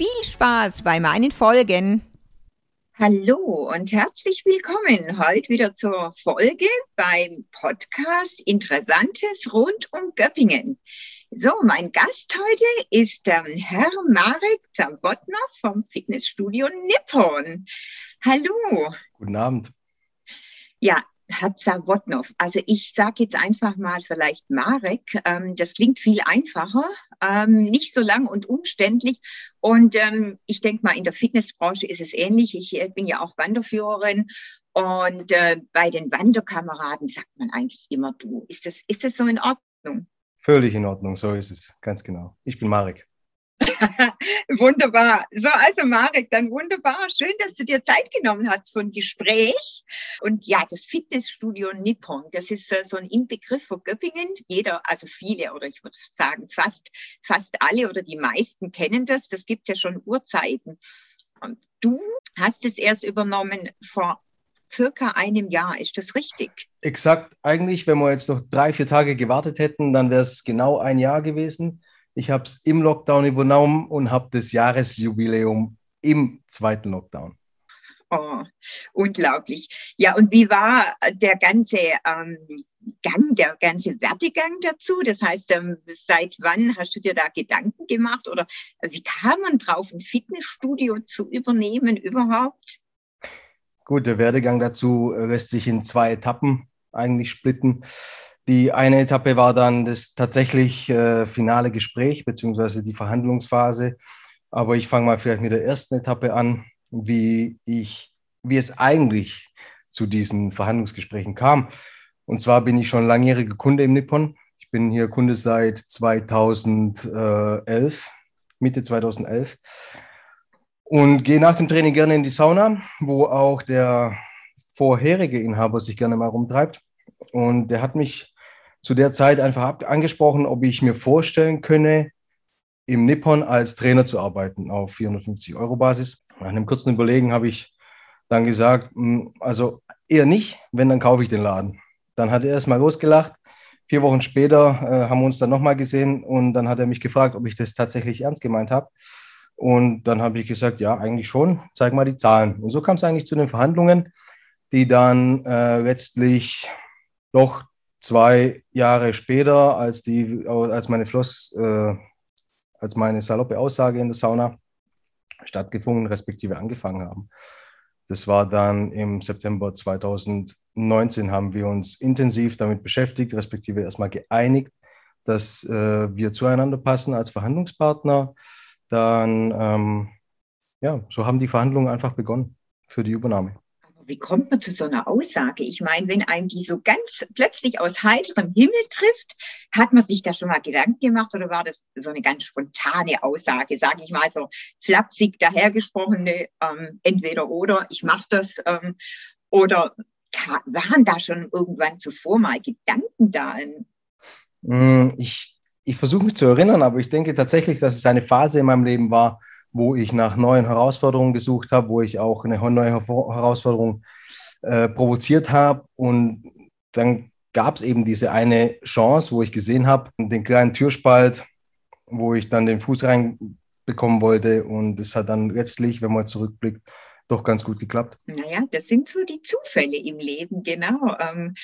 Viel Spaß bei meinen Folgen. Hallo und herzlich willkommen heute wieder zur Folge beim Podcast Interessantes rund um Göppingen. So, mein Gast heute ist ähm, Herr Marek Zawotnow vom Fitnessstudio Nippon. Hallo. Guten Abend. Ja, Herr Zawotnow. Also ich sage jetzt einfach mal vielleicht Marek. Ähm, das klingt viel einfacher, ähm, nicht so lang und umständlich. Und ähm, ich denke mal, in der Fitnessbranche ist es ähnlich. Ich äh, bin ja auch Wanderführerin. Und äh, bei den Wanderkameraden sagt man eigentlich immer du. Ist das, ist das so in Ordnung? Völlig in Ordnung, so ist es, ganz genau. Ich bin Marek. wunderbar. So, also Marek, dann wunderbar. Schön, dass du dir Zeit genommen hast für ein Gespräch. Und ja, das Fitnessstudio Nippon, das ist äh, so ein Inbegriff für Göppingen. Jeder, also viele oder ich würde sagen fast, fast alle oder die meisten kennen das. Das gibt ja schon Urzeiten. Und du hast es erst übernommen vor circa einem Jahr. Ist das richtig? Exakt. Eigentlich, wenn wir jetzt noch drei, vier Tage gewartet hätten, dann wäre es genau ein Jahr gewesen. Ich habe es im Lockdown übernommen und habe das Jahresjubiläum im zweiten Lockdown. Oh, unglaublich. Ja, und wie war der ganze ähm, Gang, der ganze Werdegang dazu? Das heißt, ähm, seit wann hast du dir da Gedanken gemacht oder wie kam man drauf, ein Fitnessstudio zu übernehmen überhaupt? Gut, der Werdegang dazu lässt sich in zwei Etappen eigentlich splitten. Die eine Etappe war dann das tatsächlich äh, finale Gespräch beziehungsweise die Verhandlungsphase. Aber ich fange mal vielleicht mit der ersten Etappe an, wie ich, wie es eigentlich zu diesen Verhandlungsgesprächen kam. Und zwar bin ich schon langjähriger Kunde im Nippon. Ich bin hier Kunde seit 2011, Mitte 2011 und gehe nach dem Training gerne in die Sauna, wo auch der vorherige Inhaber sich gerne mal rumtreibt. Und der hat mich zu der Zeit einfach angesprochen, ob ich mir vorstellen könne, im Nippon als Trainer zu arbeiten auf 450 Euro Basis. Nach einem kurzen Überlegen habe ich dann gesagt, hm, also eher nicht, wenn, dann kaufe ich den Laden. Dann hat er erst mal losgelacht. Vier Wochen später äh, haben wir uns dann nochmal gesehen und dann hat er mich gefragt, ob ich das tatsächlich ernst gemeint habe. Und dann habe ich gesagt, ja, eigentlich schon, zeig mal die Zahlen. Und so kam es eigentlich zu den Verhandlungen, die dann äh, letztlich doch zwei Jahre später, als, die, als meine Floss, äh, als meine saloppe Aussage in der Sauna stattgefunden, respektive angefangen haben. Das war dann im September 2019, haben wir uns intensiv damit beschäftigt, respektive erstmal geeinigt, dass äh, wir zueinander passen als Verhandlungspartner dann, ähm, ja, so haben die Verhandlungen einfach begonnen für die Übernahme. Wie kommt man zu so einer Aussage? Ich meine, wenn einem die so ganz plötzlich aus heiterem Himmel trifft, hat man sich da schon mal Gedanken gemacht oder war das so eine ganz spontane Aussage, sage ich mal so flapsig dahergesprochene, ähm, entweder oder, ich mache das ähm, oder waren da schon irgendwann zuvor mal Gedanken da? Hm, ich ich versuche mich zu erinnern, aber ich denke tatsächlich, dass es eine Phase in meinem Leben war, wo ich nach neuen Herausforderungen gesucht habe, wo ich auch eine neue Herausforderung äh, provoziert habe. Und dann gab es eben diese eine Chance, wo ich gesehen habe, den kleinen Türspalt, wo ich dann den Fuß reinbekommen wollte. Und es hat dann letztlich, wenn man zurückblickt, doch ganz gut geklappt. Naja, das sind so die Zufälle im Leben, genau. Ähm,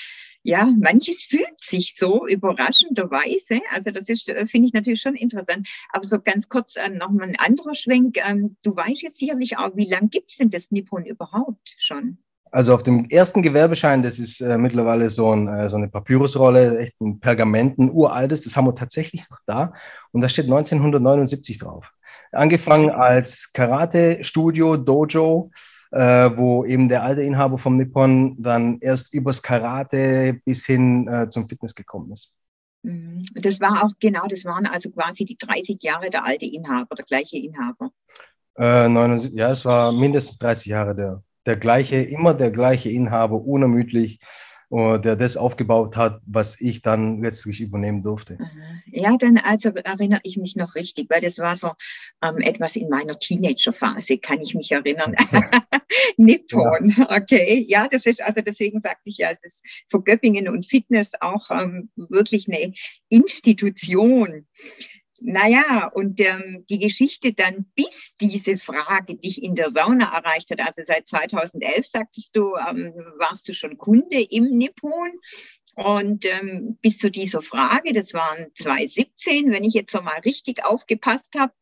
ja, manches fühlt sich so überraschenderweise. Also das ist, äh, finde ich natürlich schon interessant. Aber so ganz kurz äh, nochmal ein anderer Schwenk. Ähm, du weißt jetzt sicherlich auch, wie lange gibt es denn das Nippon überhaupt schon? Also auf dem ersten Gewerbeschein, das ist äh, mittlerweile so, ein, äh, so eine Papyrusrolle, echt ein Pergament, ein uraltes, das haben wir tatsächlich noch da. Und da steht 1979 drauf. Angefangen als Karate-Studio, Dojo, äh, wo eben der alte Inhaber vom Nippon dann erst übers Karate bis hin äh, zum Fitness gekommen ist. Mhm. Das war auch genau, das waren also quasi die 30 Jahre der alte Inhaber, der gleiche Inhaber. Äh, 79, ja, es war mindestens 30 Jahre der, der gleiche, immer der gleiche Inhaber, unermüdlich äh, der das aufgebaut hat, was ich dann letztlich übernehmen durfte. Ja, dann also erinnere ich mich noch richtig, weil das war so ähm, etwas in meiner Teenagerphase, kann ich mich erinnern. Nippon, ja. okay. Ja, das ist, also deswegen sagte ich ja, es ist für Göppingen und Fitness auch ähm, wirklich eine Institution. Naja, und ähm, die Geschichte dann, bis diese Frage dich in der Sauna erreicht hat, also seit 2011 sagtest du, ähm, warst du schon Kunde im Nippon. Und ähm, bis zu dieser Frage, das waren 2017, wenn ich jetzt so mal richtig aufgepasst habe,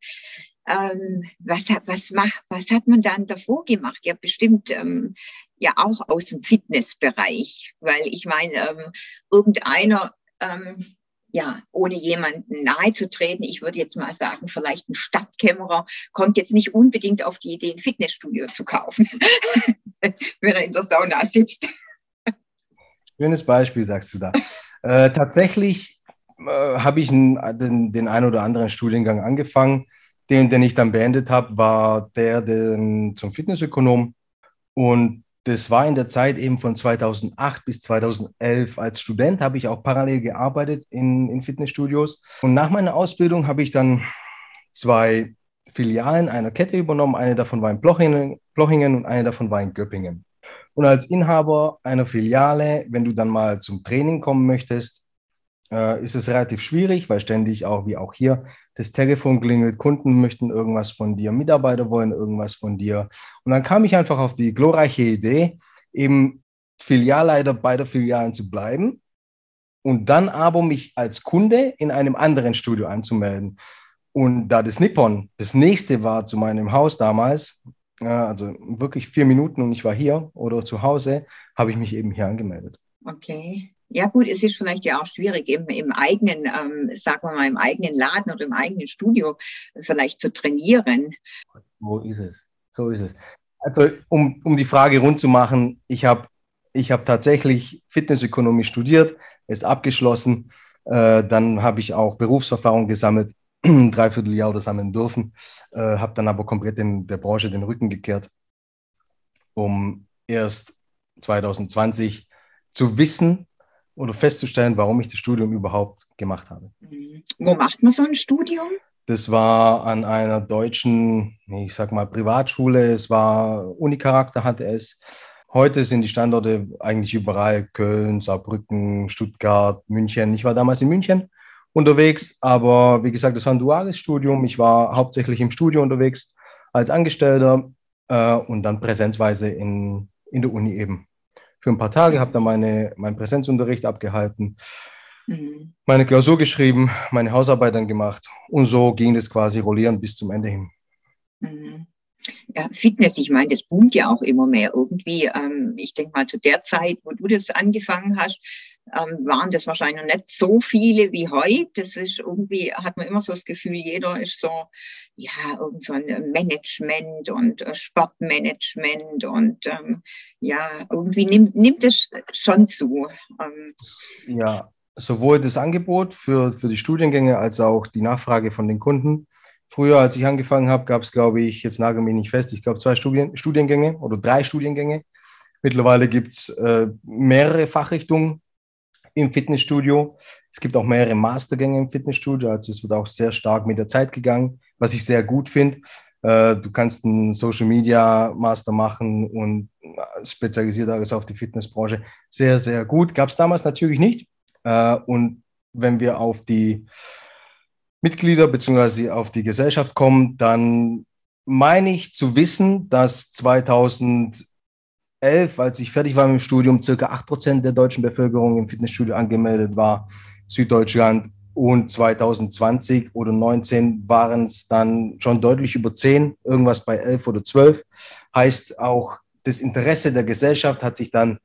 ähm, was, hat, was, macht, was hat man dann davor gemacht? Ja, bestimmt ähm, ja auch aus dem Fitnessbereich, weil ich meine, ähm, irgendeiner ähm, ja, ohne jemanden nahe zu treten, ich würde jetzt mal sagen, vielleicht ein Stadtkämmerer kommt jetzt nicht unbedingt auf die Idee, ein Fitnessstudio zu kaufen, wenn er in der Sauna sitzt. Schönes Beispiel, sagst du da. Äh, tatsächlich äh, habe ich einen, den, den einen oder anderen Studiengang angefangen. Den, den ich dann beendet habe, war der, der zum Fitnessökonom. Und das war in der Zeit eben von 2008 bis 2011. Als Student habe ich auch parallel gearbeitet in, in Fitnessstudios. Und nach meiner Ausbildung habe ich dann zwei Filialen einer Kette übernommen. Eine davon war in Blochingen, Blochingen und eine davon war in Göppingen. Und als Inhaber einer Filiale, wenn du dann mal zum Training kommen möchtest, äh, ist es relativ schwierig, weil ständig auch, wie auch hier, das Telefon klingelt, Kunden möchten irgendwas von dir, Mitarbeiter wollen irgendwas von dir. Und dann kam ich einfach auf die glorreiche Idee, eben Filialleiter beider Filialen zu bleiben und dann aber mich als Kunde in einem anderen Studio anzumelden. Und da das Nippon das nächste war zu meinem Haus damals, also wirklich vier Minuten und ich war hier oder zu Hause, habe ich mich eben hier angemeldet. Okay. Ja gut, es ist vielleicht ja auch schwierig, im, im eigenen, ähm, sagen wir mal, im eigenen Laden oder im eigenen Studio vielleicht zu trainieren. So ist es. So ist es. Also um, um die Frage rund zu machen, ich habe ich hab tatsächlich Fitnessökonomie studiert, es abgeschlossen. Äh, dann habe ich auch Berufserfahrung gesammelt, dreiviertel Jahr oder sammeln dürfen, äh, habe dann aber komplett in der Branche den Rücken gekehrt, um erst 2020 zu wissen, oder festzustellen, warum ich das Studium überhaupt gemacht habe. Wo macht man so ein Studium? Das war an einer deutschen, ich sag mal, Privatschule. Es war Unicharakter hatte es. Heute sind die Standorte eigentlich überall Köln, Saarbrücken, Stuttgart, München. Ich war damals in München unterwegs, aber wie gesagt, das war ein duales Studium. Ich war hauptsächlich im Studio unterwegs als Angestellter äh, und dann präsenzweise in, in der Uni eben für ein paar Tage, habe dann meine, meinen Präsenzunterricht abgehalten, mhm. meine Klausur geschrieben, meine Hausarbeit dann gemacht und so ging das quasi rollierend bis zum Ende hin. Mhm. Ja, Fitness, ich meine, das boomt ja auch immer mehr irgendwie. Ähm, ich denke mal, zu der Zeit, wo du das angefangen hast, ähm, waren das wahrscheinlich nicht so viele wie heute. Das ist irgendwie, hat man immer so das Gefühl, jeder ist so, ja, irgend so ein Management und äh, Sportmanagement und ähm, ja, irgendwie nimmt, nimmt es schon zu. Ähm, ja, sowohl das Angebot für, für die Studiengänge als auch die Nachfrage von den Kunden. Früher, als ich angefangen habe, gab es, glaube ich, jetzt nagel mich nicht fest, ich glaube zwei Studien, Studiengänge oder drei Studiengänge. Mittlerweile gibt es äh, mehrere Fachrichtungen im Fitnessstudio. Es gibt auch mehrere Mastergänge im Fitnessstudio, also es wird auch sehr stark mit der Zeit gegangen, was ich sehr gut finde. Äh, du kannst einen Social Media Master machen und spezialisiert alles auf die Fitnessbranche. Sehr, sehr gut. Gab es damals natürlich nicht. Äh, und wenn wir auf die Mitglieder bzw. auf die Gesellschaft kommen, dann meine ich zu wissen, dass 2000 2011, als ich fertig war mit dem Studium, circa 8% der deutschen Bevölkerung im Fitnessstudio angemeldet war, Süddeutschland. Und 2020 oder 2019 waren es dann schon deutlich über 10, irgendwas bei 11 oder 12. Heißt auch, das Interesse der Gesellschaft hat sich dann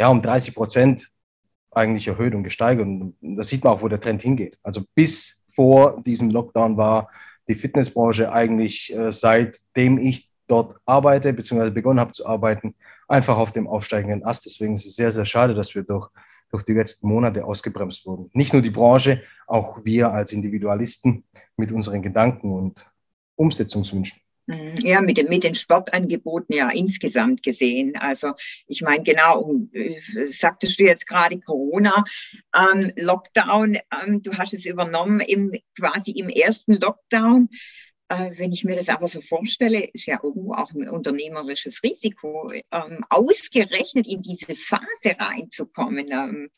ja, um 30 Prozent eigentlich erhöht und gesteigert. Und da sieht man auch, wo der Trend hingeht. Also bis vor diesem Lockdown war die Fitnessbranche eigentlich, äh, seitdem ich dort arbeite, beziehungsweise begonnen habe zu arbeiten, einfach auf dem aufsteigenden Ast. Deswegen ist es sehr, sehr schade, dass wir durch, durch die letzten Monate ausgebremst wurden. Nicht nur die Branche, auch wir als Individualisten mit unseren Gedanken und Umsetzungswünschen. Mhm. Ja, mit, den, mit den Sportangeboten ja insgesamt gesehen. Also ich meine, genau, äh, sagtest du jetzt gerade Corona, ähm, Lockdown, ähm, du hast es übernommen im, quasi im ersten Lockdown. Äh, wenn ich mir das aber so vorstelle, ist ja irgendwo auch ein unternehmerisches Risiko, ähm, ausgerechnet in diese Phase reinzukommen. Ähm,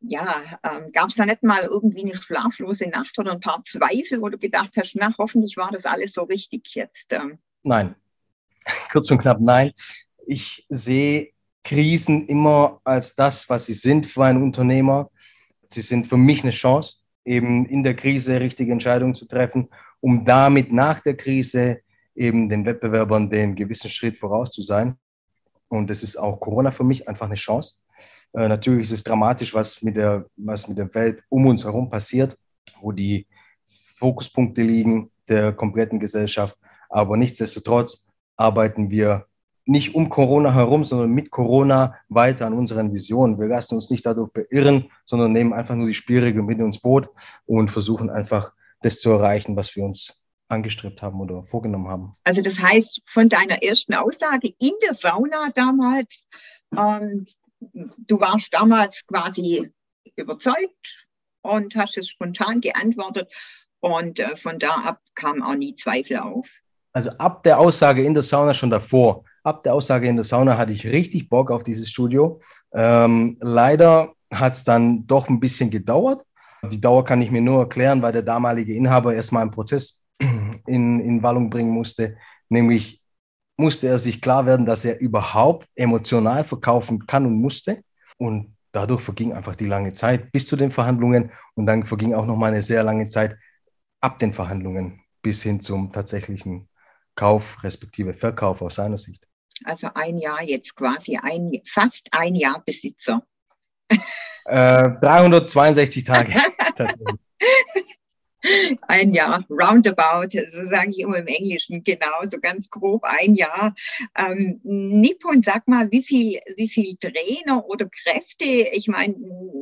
ja, ähm, gab es da nicht mal irgendwie eine schlaflose Nacht oder ein paar Zweifel, wo du gedacht hast, na, hoffentlich war das alles so richtig jetzt? Ähm? Nein. Kurz und knapp nein. Ich sehe Krisen immer als das, was sie sind für einen Unternehmer. Sie sind für mich eine Chance, eben in der Krise richtige Entscheidungen zu treffen, um damit nach der Krise eben den Wettbewerbern den gewissen Schritt voraus zu sein. Und das ist auch Corona für mich einfach eine Chance äh, natürlich ist es dramatisch, was mit, der, was mit der Welt um uns herum passiert, wo die Fokuspunkte liegen der kompletten Gesellschaft. Aber nichtsdestotrotz arbeiten wir nicht um Corona herum, sondern mit Corona weiter an unseren Visionen. Wir lassen uns nicht dadurch beirren, sondern nehmen einfach nur die Spielregeln mit ins Boot und versuchen einfach das zu erreichen, was wir uns angestrebt haben oder vorgenommen haben. Also das heißt, von deiner ersten Aussage in der Sauna damals, ähm, du warst damals quasi überzeugt und hast es spontan geantwortet und äh, von da ab kam auch nie Zweifel auf. Also ab der Aussage in der Sauna schon davor, ab der Aussage in der Sauna hatte ich richtig Bock auf dieses Studio. Ähm, leider hat es dann doch ein bisschen gedauert. Die Dauer kann ich mir nur erklären, weil der damalige Inhaber erstmal einen Prozess in, in Wallung bringen musste, nämlich musste er sich klar werden, dass er überhaupt emotional verkaufen kann und musste. Und dadurch verging einfach die lange Zeit bis zu den Verhandlungen und dann verging auch noch mal eine sehr lange Zeit ab den Verhandlungen bis hin zum tatsächlichen Kauf respektive Verkauf aus seiner Sicht. Also ein Jahr jetzt quasi, ein, fast ein Jahr Besitzer. Äh, 362 Tage. ein Jahr, roundabout, so sage ich immer im Englischen, genau, so ganz grob ein Jahr. Ähm, Nippon, sag mal, wie viel, wie viel Trainer oder Kräfte, ich meine,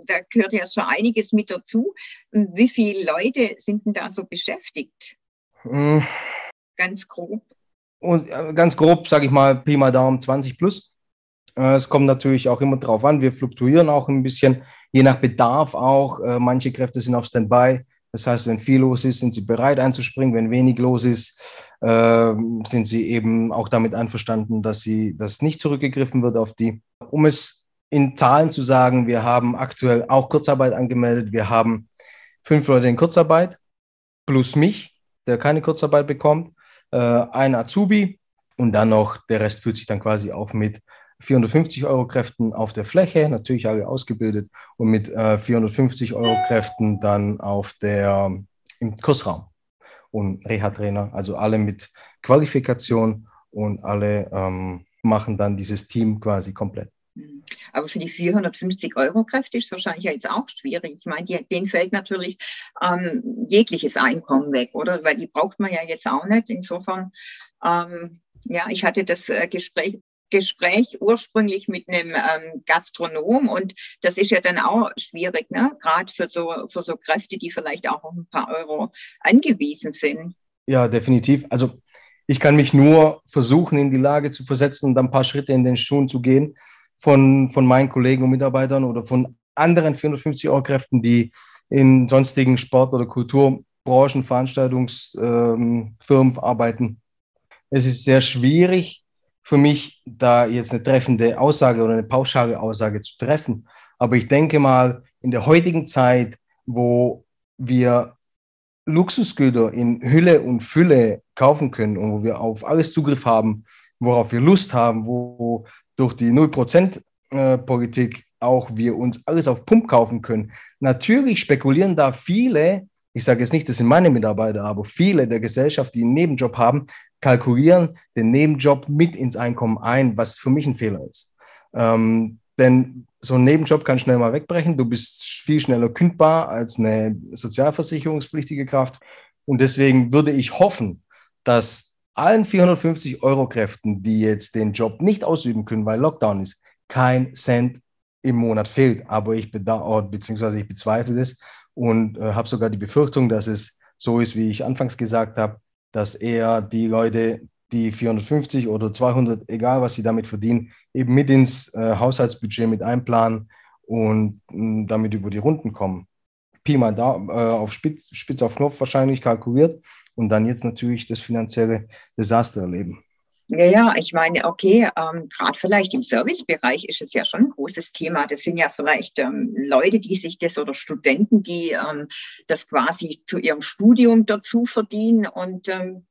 da gehört ja schon einiges mit dazu. Wie viele Leute sind denn da so beschäftigt? Mhm. Ganz grob. Und äh, ganz grob, sage ich mal, Pi mal Daumen 20 plus. Äh, es kommt natürlich auch immer drauf an. Wir fluktuieren auch ein bisschen, je nach Bedarf auch. Äh, manche Kräfte sind auf Standby das heißt, wenn viel los ist, sind sie bereit einzuspringen. Wenn wenig los ist, äh, sind sie eben auch damit einverstanden, dass sie, dass nicht zurückgegriffen wird auf die. Um es in Zahlen zu sagen, wir haben aktuell auch Kurzarbeit angemeldet. Wir haben fünf Leute in Kurzarbeit plus mich, der keine Kurzarbeit bekommt, äh, ein Azubi und dann noch der Rest fühlt sich dann quasi auf mit 450 Euro Kräften auf der Fläche, natürlich alle ausgebildet, und mit äh, 450 Euro Kräften dann auf der, im Kursraum und Reha-Trainer, also alle mit Qualifikation und alle ähm, machen dann dieses Team quasi komplett. Aber für die 450 Euro Kräfte ist es wahrscheinlich jetzt auch schwierig. Ich meine, denen fällt natürlich ähm, jegliches Einkommen weg, oder? Weil die braucht man ja jetzt auch nicht. Insofern, ähm, ja, ich hatte das äh, Gespräch Gespräch ursprünglich mit einem ähm, Gastronom und das ist ja dann auch schwierig, ne? gerade für so, für so Kräfte, die vielleicht auch auf ein paar Euro angewiesen sind. Ja, definitiv. Also ich kann mich nur versuchen, in die Lage zu versetzen und ein paar Schritte in den Schuhen zu gehen von, von meinen Kollegen und Mitarbeitern oder von anderen 450 Euro Kräften, die in sonstigen Sport- oder Kulturbranchen, Veranstaltungsfirmen ähm, arbeiten. Es ist sehr schwierig, für mich, da jetzt eine treffende Aussage oder eine pauschale Aussage zu treffen. Aber ich denke mal, in der heutigen Zeit, wo wir Luxusgüter in Hülle und Fülle kaufen können und wo wir auf alles Zugriff haben, worauf wir Lust haben, wo durch die 0%-Politik äh, auch wir uns alles auf Pump kaufen können. Natürlich spekulieren da viele, ich sage jetzt nicht, das sind meine Mitarbeiter, aber viele der Gesellschaft, die einen Nebenjob haben, kalkulieren den Nebenjob mit ins Einkommen ein, was für mich ein Fehler ist. Ähm, denn so ein Nebenjob kann schnell mal wegbrechen. Du bist viel schneller kündbar als eine sozialversicherungspflichtige Kraft. Und deswegen würde ich hoffen, dass allen 450 Euro Kräften, die jetzt den Job nicht ausüben können, weil Lockdown ist, kein Cent im Monat fehlt. Aber ich bedauere, beziehungsweise ich bezweifle es und äh, habe sogar die Befürchtung, dass es so ist, wie ich anfangs gesagt habe, dass eher die Leute die 450 oder 200, egal was sie damit verdienen, eben mit ins äh, Haushaltsbudget mit einplanen und mh, damit über die Runden kommen. Pi mal da, äh, auf Spitz, Spitz auf Knopf wahrscheinlich kalkuliert und dann jetzt natürlich das finanzielle Desaster erleben. Ja, ja, ich meine, okay, ähm, gerade vielleicht im Servicebereich ist es ja schon ein großes Thema. Das sind ja vielleicht ähm, Leute, die sich das oder Studenten, die ähm, das quasi zu ihrem Studium dazu verdienen. Und ähm,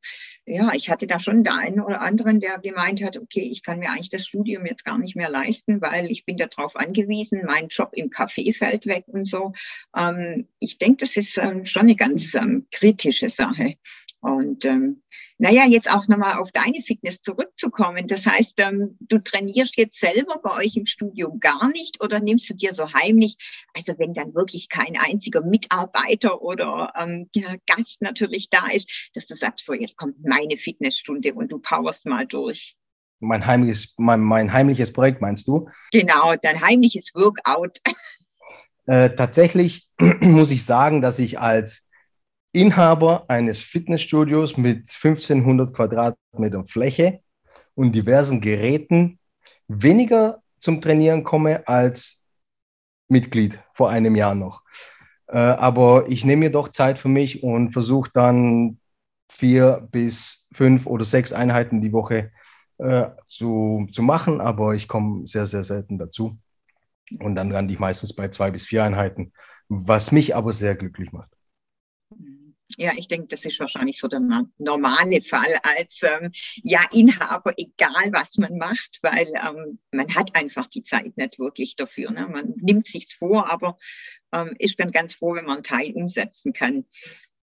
ja, ich hatte da schon den einen oder anderen, der gemeint hat, okay, ich kann mir eigentlich das Studium jetzt gar nicht mehr leisten, weil ich bin darauf angewiesen, mein Job im Café fällt weg und so. Ähm, ich denke, das ist ähm, schon eine ganz ähm, kritische Sache. Und ähm, naja, jetzt auch nochmal auf deine Fitness zurückzukommen. Das heißt, ähm, du trainierst jetzt selber bei euch im Studio gar nicht oder nimmst du dir so heimlich, also wenn dann wirklich kein einziger Mitarbeiter oder ähm, Gast natürlich da ist, dass du sagst, so jetzt kommt meine Fitnessstunde und du powerst mal durch. Mein heimliches, mein, mein heimliches Projekt, meinst du? Genau, dein heimliches Workout. Äh, tatsächlich muss ich sagen, dass ich als Inhaber eines Fitnessstudios mit 1500 Quadratmetern Fläche und diversen Geräten weniger zum Trainieren komme als Mitglied vor einem Jahr noch. Äh, aber ich nehme mir doch Zeit für mich und versuche dann vier bis fünf oder sechs Einheiten die Woche äh, zu, zu machen, aber ich komme sehr, sehr selten dazu. Und dann lande ich meistens bei zwei bis vier Einheiten, was mich aber sehr glücklich macht. Ja, ich denke, das ist wahrscheinlich so der normale Fall als ähm, ja Inhaber, egal was man macht, weil ähm, man hat einfach die Zeit nicht wirklich dafür. Ne? Man nimmt sich's vor, aber ähm, ist dann ganz froh, wenn man einen Teil umsetzen kann.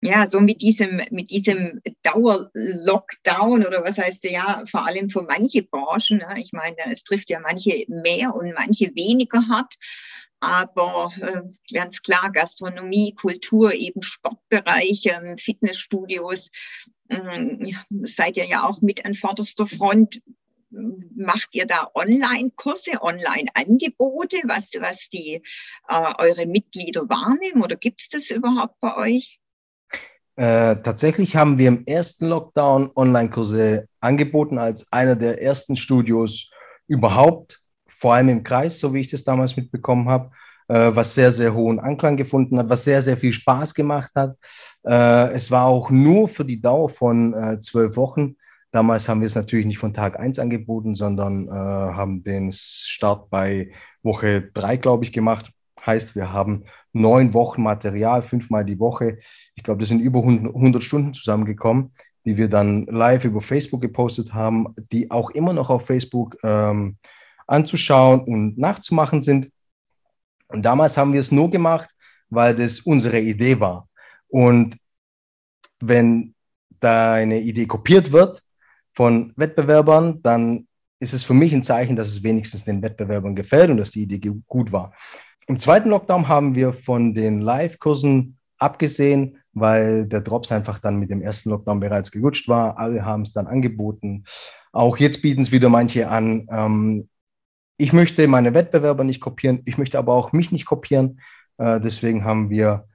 Ja, so mit diesem, mit diesem Dauer-Lockdown oder was heißt ja, vor allem für manche Branchen. Ne? Ich meine, es trifft ja manche mehr und manche weniger hart aber äh, ganz klar Gastronomie, Kultur, eben Sportbereich, ähm, Fitnessstudios, äh, seid ihr ja auch mit an vorderster Front. Macht ihr da Online-Kurse, Online-Angebote, was, was die äh, eure Mitglieder wahrnehmen oder gibt es das überhaupt bei euch? Äh, tatsächlich haben wir im ersten Lockdown Online-Kurse angeboten als einer der ersten Studios überhaupt vor allem im Kreis, so wie ich das damals mitbekommen habe, äh, was sehr, sehr hohen Anklang gefunden hat, was sehr, sehr viel Spaß gemacht hat. Äh, es war auch nur für die Dauer von äh, zwölf Wochen. Damals haben wir es natürlich nicht von Tag 1 angeboten, sondern äh, haben den Start bei Woche 3, glaube ich, gemacht. Heißt, wir haben neun Wochen Material, fünfmal die Woche. Ich glaube, das sind über 100 Stunden zusammengekommen, die wir dann live über Facebook gepostet haben, die auch immer noch auf Facebook ähm, anzuschauen und nachzumachen sind. Und damals haben wir es nur gemacht, weil das unsere Idee war. Und wenn deine Idee kopiert wird von Wettbewerbern, dann ist es für mich ein Zeichen, dass es wenigstens den Wettbewerbern gefällt und dass die Idee gut war. Im zweiten Lockdown haben wir von den Live-Kursen abgesehen, weil der Drops einfach dann mit dem ersten Lockdown bereits gerutscht war. Alle haben es dann angeboten. Auch jetzt bieten es wieder manche an. Ähm, ich möchte meine Wettbewerber nicht kopieren, ich möchte aber auch mich nicht kopieren. Äh, deswegen haben wir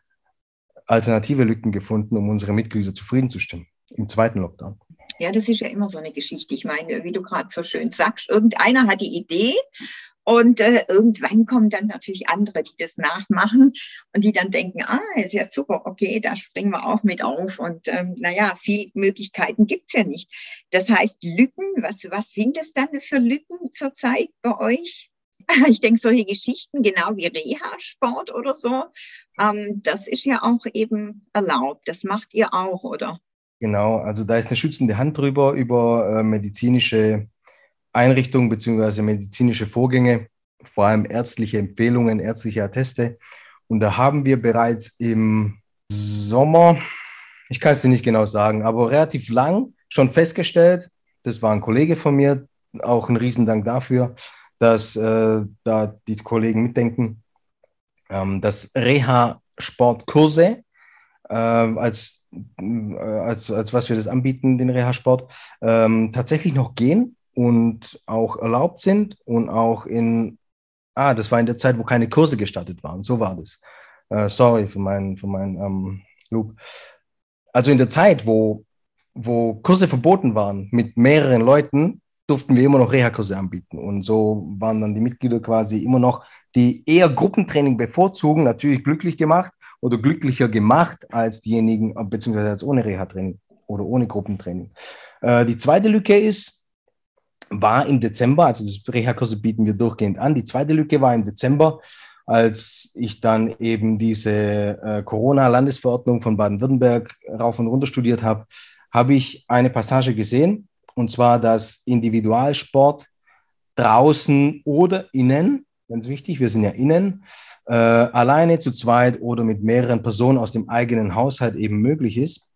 alternative Lücken gefunden, um unsere Mitglieder zufriedenzustimmen im zweiten Lockdown. Ja, das ist ja immer so eine Geschichte. Ich meine, wie du gerade so schön sagst, irgendeiner hat die Idee und äh, irgendwann kommen dann natürlich andere, die das nachmachen und die dann denken, ah, ist ja super, okay, da springen wir auch mit auf. Und ähm, naja, viele Möglichkeiten gibt's ja nicht. Das heißt, Lücken, was, was sind das dann für Lücken zurzeit bei euch? Ich denke, solche Geschichten, genau wie Reha-Sport oder so, ähm, das ist ja auch eben erlaubt. Das macht ihr auch, oder? Genau, also da ist eine schützende Hand drüber über äh, medizinische Einrichtungen bzw. medizinische Vorgänge, vor allem ärztliche Empfehlungen, ärztliche Atteste. Und da haben wir bereits im Sommer, ich kann es dir nicht genau sagen, aber relativ lang schon festgestellt, das war ein Kollege von mir, auch ein Riesendank dafür, dass äh, da die Kollegen mitdenken, ähm, dass Reha-Sportkurse als, äh, als, als was wir das anbieten, den Reha-Sport, ähm, tatsächlich noch gehen und auch erlaubt sind und auch in, ah, das war in der Zeit, wo keine Kurse gestartet waren, so war das. Äh, sorry für meinen für mein, ähm, Loop. Also in der Zeit, wo wo Kurse verboten waren mit mehreren Leuten, durften wir immer noch Reha-Kurse anbieten. Und so waren dann die Mitglieder quasi immer noch, die eher Gruppentraining bevorzugen, natürlich glücklich gemacht oder glücklicher gemacht als diejenigen, beziehungsweise als ohne Reha-Training oder ohne Gruppentraining. Äh, die zweite Lücke ist, war im Dezember, also das Reha-Kurse bieten wir durchgehend an. Die zweite Lücke war im Dezember, als ich dann eben diese äh, Corona-Landesverordnung von Baden-Württemberg rauf und runter studiert habe, habe ich eine Passage gesehen, und zwar, dass Individualsport draußen oder innen, ganz wichtig, wir sind ja innen, äh, alleine, zu zweit oder mit mehreren Personen aus dem eigenen Haushalt eben möglich ist.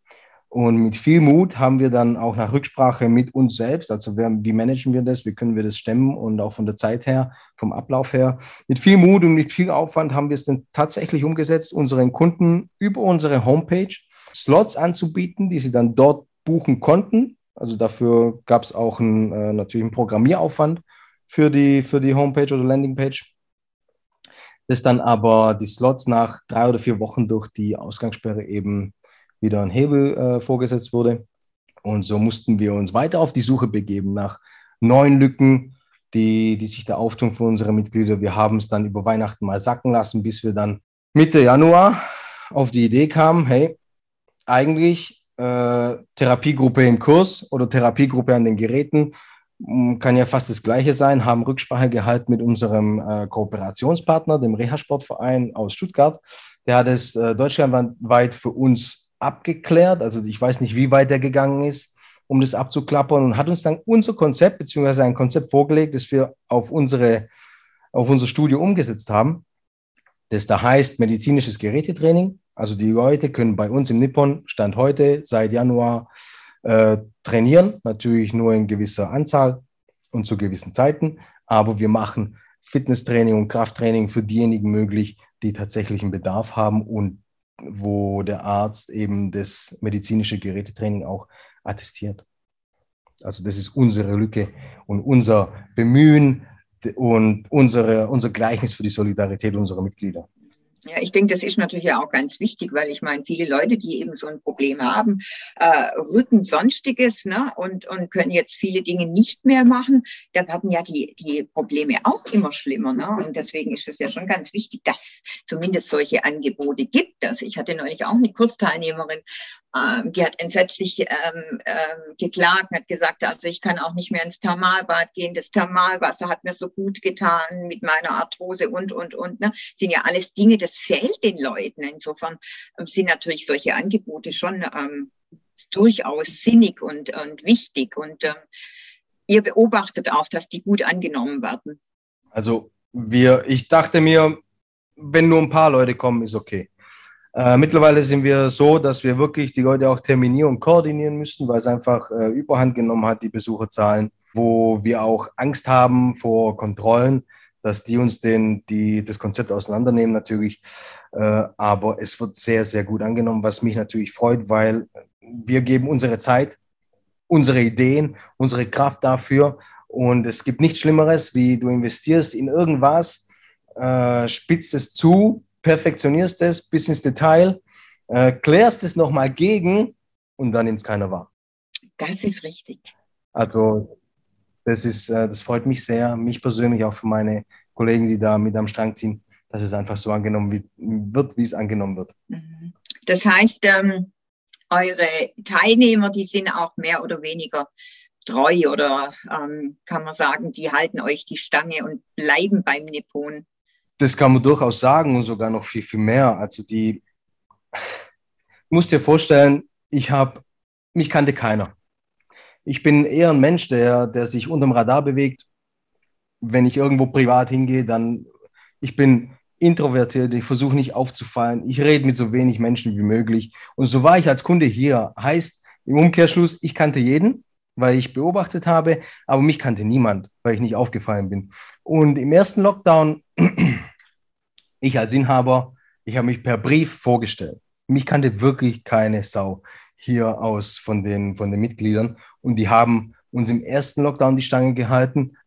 Und mit viel Mut haben wir dann auch nach Rücksprache mit uns selbst, also wer, wie managen wir das, wie können wir das stemmen und auch von der Zeit her, vom Ablauf her, mit viel Mut und mit viel Aufwand haben wir es dann tatsächlich umgesetzt, unseren Kunden über unsere Homepage Slots anzubieten, die sie dann dort buchen konnten. Also dafür gab es auch einen, äh, natürlich einen Programmieraufwand für die, für die Homepage oder Landingpage. Das dann aber die Slots nach drei oder vier Wochen durch die Ausgangssperre eben wieder ein Hebel äh, vorgesetzt wurde. Und so mussten wir uns weiter auf die Suche begeben nach neuen Lücken, die, die sich da auftun für unsere Mitglieder. Wir haben es dann über Weihnachten mal sacken lassen, bis wir dann Mitte Januar auf die Idee kamen, hey, eigentlich äh, Therapiegruppe im Kurs oder Therapiegruppe an den Geräten kann ja fast das Gleiche sein, haben Rücksprache gehalten mit unserem äh, Kooperationspartner, dem Reha-Sportverein aus Stuttgart. Der hat es äh, deutschlandweit für uns abgeklärt. Also ich weiß nicht, wie weit er gegangen ist, um das abzuklappern und hat uns dann unser Konzept beziehungsweise ein Konzept vorgelegt, das wir auf, unsere, auf unser Studio umgesetzt haben. Das da heißt medizinisches Gerätetraining. Also die Leute können bei uns im Nippon Stand heute seit Januar äh, trainieren, natürlich nur in gewisser Anzahl und zu gewissen Zeiten, aber wir machen Fitnesstraining und Krafttraining für diejenigen möglich, die tatsächlichen Bedarf haben und wo der Arzt eben das medizinische Gerätetraining auch attestiert. Also das ist unsere Lücke und unser Bemühen und unsere, unser Gleichnis für die Solidarität unserer Mitglieder. Ja, ich denke, das ist natürlich auch ganz wichtig, weil ich meine, viele Leute, die eben so ein Problem haben, äh, Rücken sonstiges, ne, und, und können jetzt viele Dinge nicht mehr machen, da werden ja die, die Probleme auch immer schlimmer, ne, und deswegen ist es ja schon ganz wichtig, dass zumindest solche Angebote gibt. Also ich hatte neulich auch eine Kursteilnehmerin, die hat entsetzlich ähm, ähm, geklagt, hat gesagt, also ich kann auch nicht mehr ins Thermalbad gehen. Das Thermalwasser hat mir so gut getan mit meiner Arthrose und, und, und. Ne? Sind ja alles Dinge, das fehlt den Leuten. Insofern ähm, sind natürlich solche Angebote schon ähm, durchaus sinnig und, und wichtig. Und ähm, ihr beobachtet auch, dass die gut angenommen werden. Also wir, ich dachte mir, wenn nur ein paar Leute kommen, ist okay. Äh, mittlerweile sind wir so, dass wir wirklich die Leute auch terminieren und koordinieren müssen, weil es einfach äh, überhand genommen hat, die Besucherzahlen, wo wir auch Angst haben vor Kontrollen, dass die uns den, die, das Konzept auseinandernehmen natürlich. Äh, aber es wird sehr, sehr gut angenommen, was mich natürlich freut, weil wir geben unsere Zeit, unsere Ideen, unsere Kraft dafür. Und es gibt nichts Schlimmeres, wie du investierst in irgendwas, äh, spitzt es zu, perfektionierst es bis ins Detail, äh, klärst es nochmal gegen und dann nimmt es keiner wahr. Das ist richtig. Also das, ist, äh, das freut mich sehr, mich persönlich, auch für meine Kollegen, die da mit am Strang ziehen, dass es einfach so angenommen wird, wie es angenommen wird. Mhm. Das heißt, ähm, eure Teilnehmer, die sind auch mehr oder weniger treu oder ähm, kann man sagen, die halten euch die Stange und bleiben beim Nippon das kann man durchaus sagen und sogar noch viel, viel mehr. Also die, ich muss dir vorstellen, ich habe, mich kannte keiner. Ich bin eher ein Mensch, der, der sich unterm Radar bewegt. Wenn ich irgendwo privat hingehe, dann, ich bin introvertiert, ich versuche nicht aufzufallen, ich rede mit so wenig Menschen wie möglich. Und so war ich als Kunde hier. Heißt im Umkehrschluss, ich kannte jeden, weil ich beobachtet habe, aber mich kannte niemand, weil ich nicht aufgefallen bin. Und im ersten Lockdown, ich als Inhaber, ich habe mich per Brief vorgestellt. Mich kannte wirklich keine Sau hier aus von den, von den Mitgliedern und die haben uns im ersten Lockdown die Stange gehalten.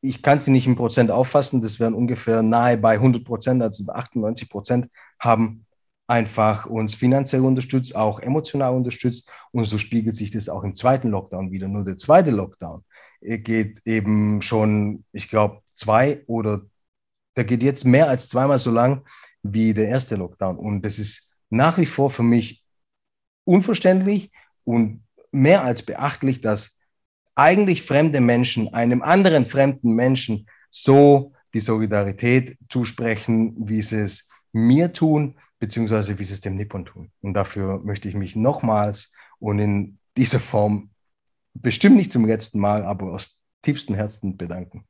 Ich kann sie nicht in Prozent auffassen, das wären ungefähr nahe bei 100 Prozent, also 98 Prozent haben einfach uns finanziell unterstützt, auch emotional unterstützt. Und so spiegelt sich das auch im zweiten Lockdown wieder. Nur der zweite Lockdown geht eben schon, ich glaube, zwei oder der geht jetzt mehr als zweimal so lang wie der erste Lockdown. Und das ist nach wie vor für mich unverständlich und mehr als beachtlich, dass eigentlich fremde Menschen einem anderen fremden Menschen so die Solidarität zusprechen, wie sie es mir tun, beziehungsweise wie sie es dem Nippon tun. Und dafür möchte ich mich nochmals und in dieser Form bestimmt nicht zum letzten Mal, aber aus tiefstem Herzen bedanken.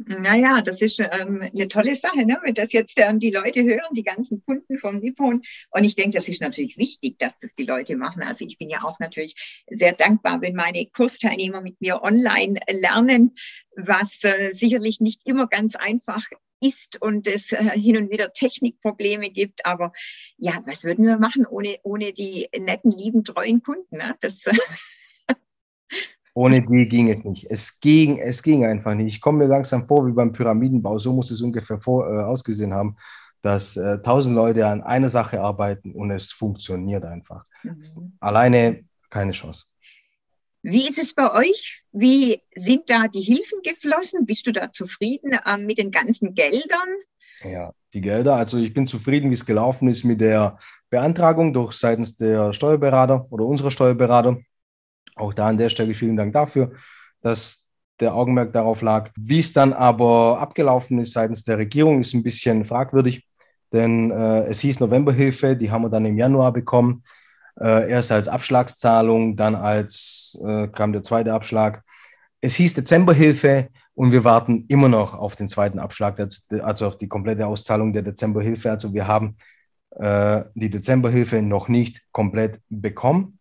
Naja, das ist ähm, eine tolle Sache, ne? wenn das jetzt ähm, die Leute hören, die ganzen Kunden vom Nippon. Und ich denke, das ist natürlich wichtig, dass das die Leute machen. Also ich bin ja auch natürlich sehr dankbar, wenn meine Kursteilnehmer mit mir online lernen, was äh, sicherlich nicht immer ganz einfach ist und es äh, hin und wieder Technikprobleme gibt. Aber ja, was würden wir machen ohne, ohne die netten, lieben, treuen Kunden? Ne? Das, äh, ohne die ging es nicht. Es ging, es ging einfach nicht. Ich komme mir langsam vor wie beim Pyramidenbau. So muss es ungefähr vor, äh, ausgesehen haben, dass äh, tausend äh, Leute an einer Sache arbeiten und es funktioniert einfach. Mhm. Alleine keine Chance. Wie ist es bei euch? Wie sind da die Hilfen geflossen? Bist du da zufrieden äh, mit den ganzen Geldern? Ja, die Gelder. Also ich bin zufrieden, wie es gelaufen ist mit der Beantragung durch seitens der Steuerberater oder unserer Steuerberater. Auch da an der Stelle vielen Dank dafür, dass der Augenmerk darauf lag. Wie es dann aber abgelaufen ist seitens der Regierung, ist ein bisschen fragwürdig, denn äh, es hieß Novemberhilfe, die haben wir dann im Januar bekommen. Äh, erst als Abschlagszahlung, dann als äh, kam der zweite Abschlag. Es hieß Dezemberhilfe und wir warten immer noch auf den zweiten Abschlag, also auf die komplette Auszahlung der Dezemberhilfe. Also wir haben äh, die Dezemberhilfe noch nicht komplett bekommen.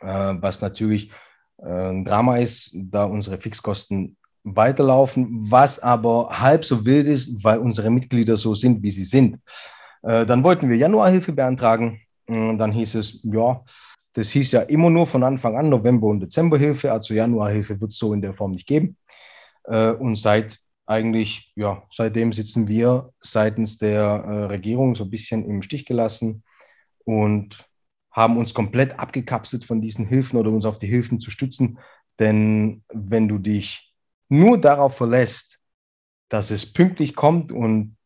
Äh, was natürlich äh, ein Drama ist, da unsere Fixkosten weiterlaufen, was aber halb so wild ist, weil unsere Mitglieder so sind, wie sie sind. Äh, dann wollten wir Januarhilfe beantragen. Und dann hieß es, ja, das hieß ja immer nur von Anfang an November- und Dezemberhilfe, also Januarhilfe wird es so in der Form nicht geben. Und seit eigentlich, ja, seitdem sitzen wir seitens der Regierung so ein bisschen im Stich gelassen und haben uns komplett abgekapselt von diesen Hilfen oder uns auf die Hilfen zu stützen. Denn wenn du dich nur darauf verlässt, dass es pünktlich kommt und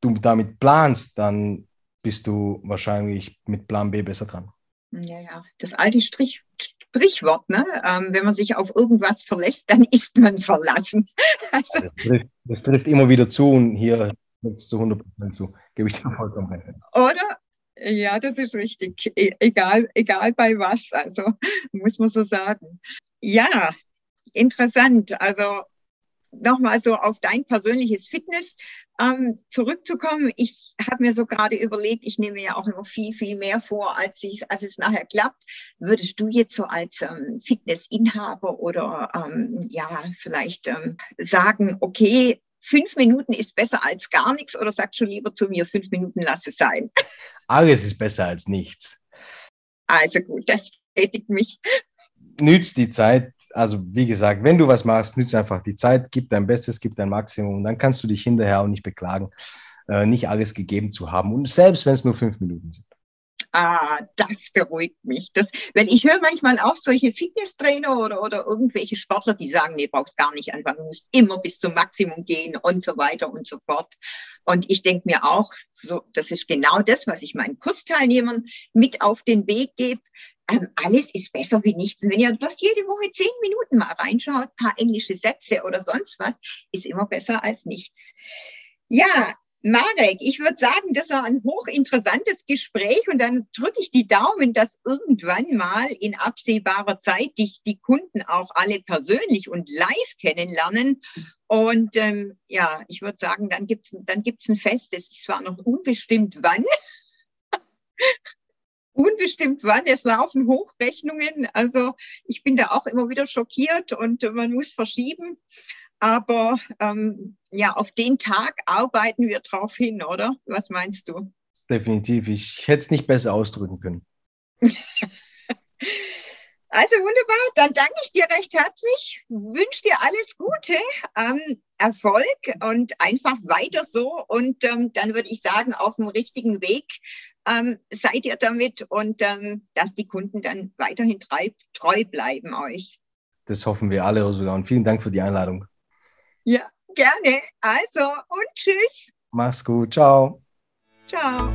du damit planst, dann bist du wahrscheinlich mit Plan B besser dran. Ja, ja, das alte Strich, Sprichwort, ne? Ähm, wenn man sich auf irgendwas verlässt, dann ist man verlassen. Also, das, trifft, das, trifft, immer wieder zu und hier zu 100 Prozent zu, gebe ich dir vollkommen recht. Oder? Ja, das ist richtig. E egal, egal bei was, also muss man so sagen. Ja, interessant. Also nochmal so auf dein persönliches Fitness ähm, zurückzukommen. Ich habe mir so gerade überlegt, ich nehme ja auch immer viel, viel mehr vor, als, ich, als es nachher klappt. Würdest du jetzt so als ähm, Fitnessinhaber oder ähm, ja, vielleicht ähm, sagen, okay, fünf Minuten ist besser als gar nichts oder sagst du lieber zu mir, fünf Minuten lass es sein? Alles ist besser als nichts. Also gut, das bestätigt mich. Nützt die Zeit. Also wie gesagt, wenn du was machst, nützt einfach die Zeit, gib dein Bestes, gib dein Maximum und dann kannst du dich hinterher auch nicht beklagen, äh, nicht alles gegeben zu haben. Und selbst wenn es nur fünf Minuten sind. Ah, das beruhigt mich. Das, weil ich höre manchmal auch solche Fitnesstrainer oder, oder irgendwelche Sportler, die sagen, nee, brauchst gar nicht anfangen, du musst immer bis zum Maximum gehen und so weiter und so fort. Und ich denke mir auch, so, das ist genau das, was ich meinen Kursteilnehmern mit auf den Weg gebe. Ähm, alles ist besser wie nichts. Und wenn ihr bloß jede Woche zehn Minuten mal reinschaut, paar englische Sätze oder sonst was, ist immer besser als nichts. Ja, Marek, ich würde sagen, das war ein hochinteressantes Gespräch und dann drücke ich die Daumen, dass irgendwann mal in absehbarer Zeit dich die Kunden auch alle persönlich und live kennenlernen. Und ähm, ja, ich würde sagen, dann gibt's dann gibt's ein Fest, es ist zwar noch unbestimmt wann. Unbestimmt wann. Es laufen Hochrechnungen. Also ich bin da auch immer wieder schockiert und man muss verschieben. Aber ähm, ja, auf den Tag arbeiten wir drauf hin, oder? Was meinst du? Definitiv. Ich hätte es nicht besser ausdrücken können. Also wunderbar, dann danke ich dir recht herzlich, wünsche dir alles Gute, ähm, Erfolg und einfach weiter so. Und ähm, dann würde ich sagen, auf dem richtigen Weg ähm, seid ihr damit und ähm, dass die Kunden dann weiterhin treu, treu bleiben euch. Das hoffen wir alle, Ursula. Und vielen Dank für die Einladung. Ja, gerne. Also und tschüss. Mach's gut. Ciao. Ciao.